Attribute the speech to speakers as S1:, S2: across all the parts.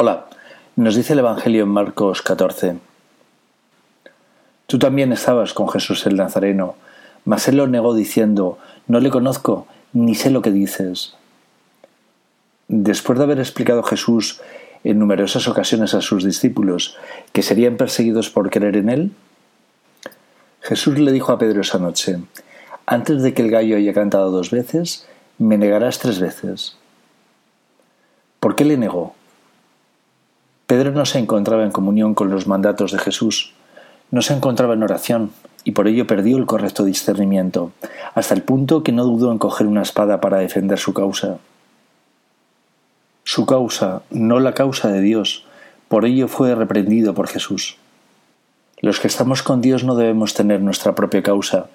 S1: Hola, nos dice el Evangelio en Marcos 14. Tú también estabas con Jesús el Nazareno, mas él lo negó diciendo, no le conozco, ni sé lo que dices. Después de haber explicado Jesús en numerosas ocasiones a sus discípulos que serían perseguidos por creer en él, Jesús le dijo a Pedro esa noche, antes de que el gallo haya cantado dos veces, me negarás tres veces. ¿Por qué le negó? Pedro no se encontraba en comunión con los mandatos de Jesús, no se encontraba en oración, y por ello perdió el correcto discernimiento, hasta el punto que no dudó en coger una espada para defender su causa. Su causa, no la causa de Dios, por ello fue reprendido por Jesús. Los que estamos con Dios no debemos tener nuestra propia causa,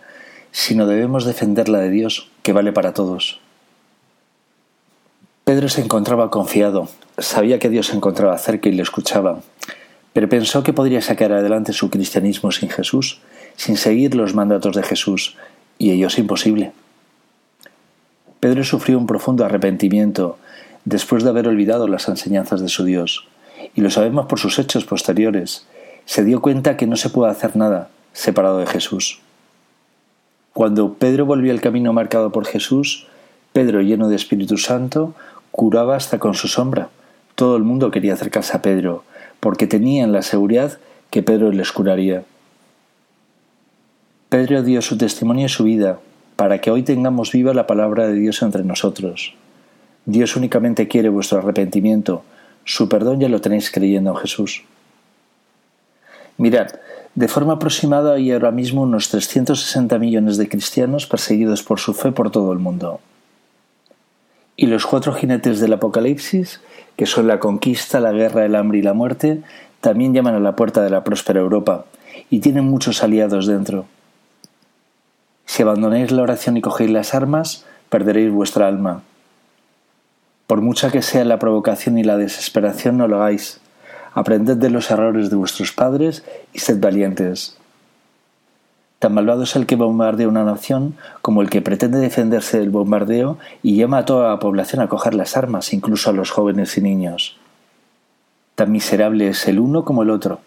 S1: sino debemos defender la de Dios, que vale para todos. Pedro se encontraba confiado, sabía que Dios se encontraba cerca y le escuchaba, pero pensó que podría sacar adelante su cristianismo sin Jesús, sin seguir los mandatos de Jesús, y ello es imposible. Pedro sufrió un profundo arrepentimiento después de haber olvidado las enseñanzas de su Dios, y lo sabemos por sus hechos posteriores. Se dio cuenta que no se puede hacer nada separado de Jesús. Cuando Pedro volvió al camino marcado por Jesús, Pedro, lleno de Espíritu Santo, curaba hasta con su sombra. Todo el mundo quería acercarse a Pedro, porque tenían la seguridad que Pedro les curaría. Pedro dio su testimonio y su vida, para que hoy tengamos viva la palabra de Dios entre nosotros. Dios únicamente quiere vuestro arrepentimiento, su perdón ya lo tenéis creyendo en Jesús. Mirad, de forma aproximada hay ahora mismo unos 360 millones de cristianos perseguidos por su fe por todo el mundo. Y los cuatro jinetes del Apocalipsis, que son la conquista, la guerra, el hambre y la muerte, también llaman a la puerta de la próspera Europa, y tienen muchos aliados dentro. Si abandonáis la oración y cogéis las armas, perderéis vuestra alma. Por mucha que sea la provocación y la desesperación, no lo hagáis. Aprended de los errores de vuestros padres y sed valientes. Tan malvado es el que bombardea una nación como el que pretende defenderse del bombardeo y llama a toda la población a coger las armas, incluso a los jóvenes y niños. Tan miserable es el uno como el otro.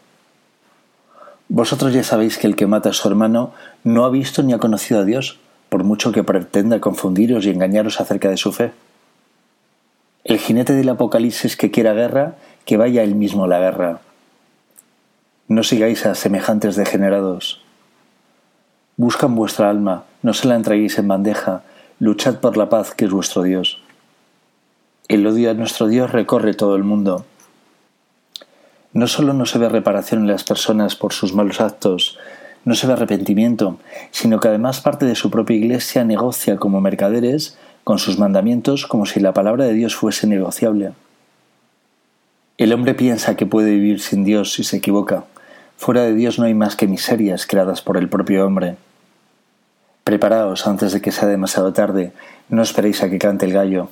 S1: Vosotros ya sabéis que el que mata a su hermano no ha visto ni ha conocido a Dios, por mucho que pretenda confundiros y engañaros acerca de su fe. El jinete del Apocalipsis que quiera guerra, que vaya él mismo a la guerra. No sigáis a semejantes degenerados Buscan vuestra alma, no se la entreguéis en bandeja, luchad por la paz que es vuestro Dios. El odio a nuestro Dios recorre todo el mundo. No solo no se ve reparación en las personas por sus malos actos, no se ve arrepentimiento, sino que además parte de su propia iglesia negocia como mercaderes con sus mandamientos como si la palabra de Dios fuese negociable. El hombre piensa que puede vivir sin Dios y se equivoca. Fuera de Dios no hay más que miserias creadas por el propio hombre. Preparaos antes de que sea demasiado tarde, no esperéis a que cante el gallo,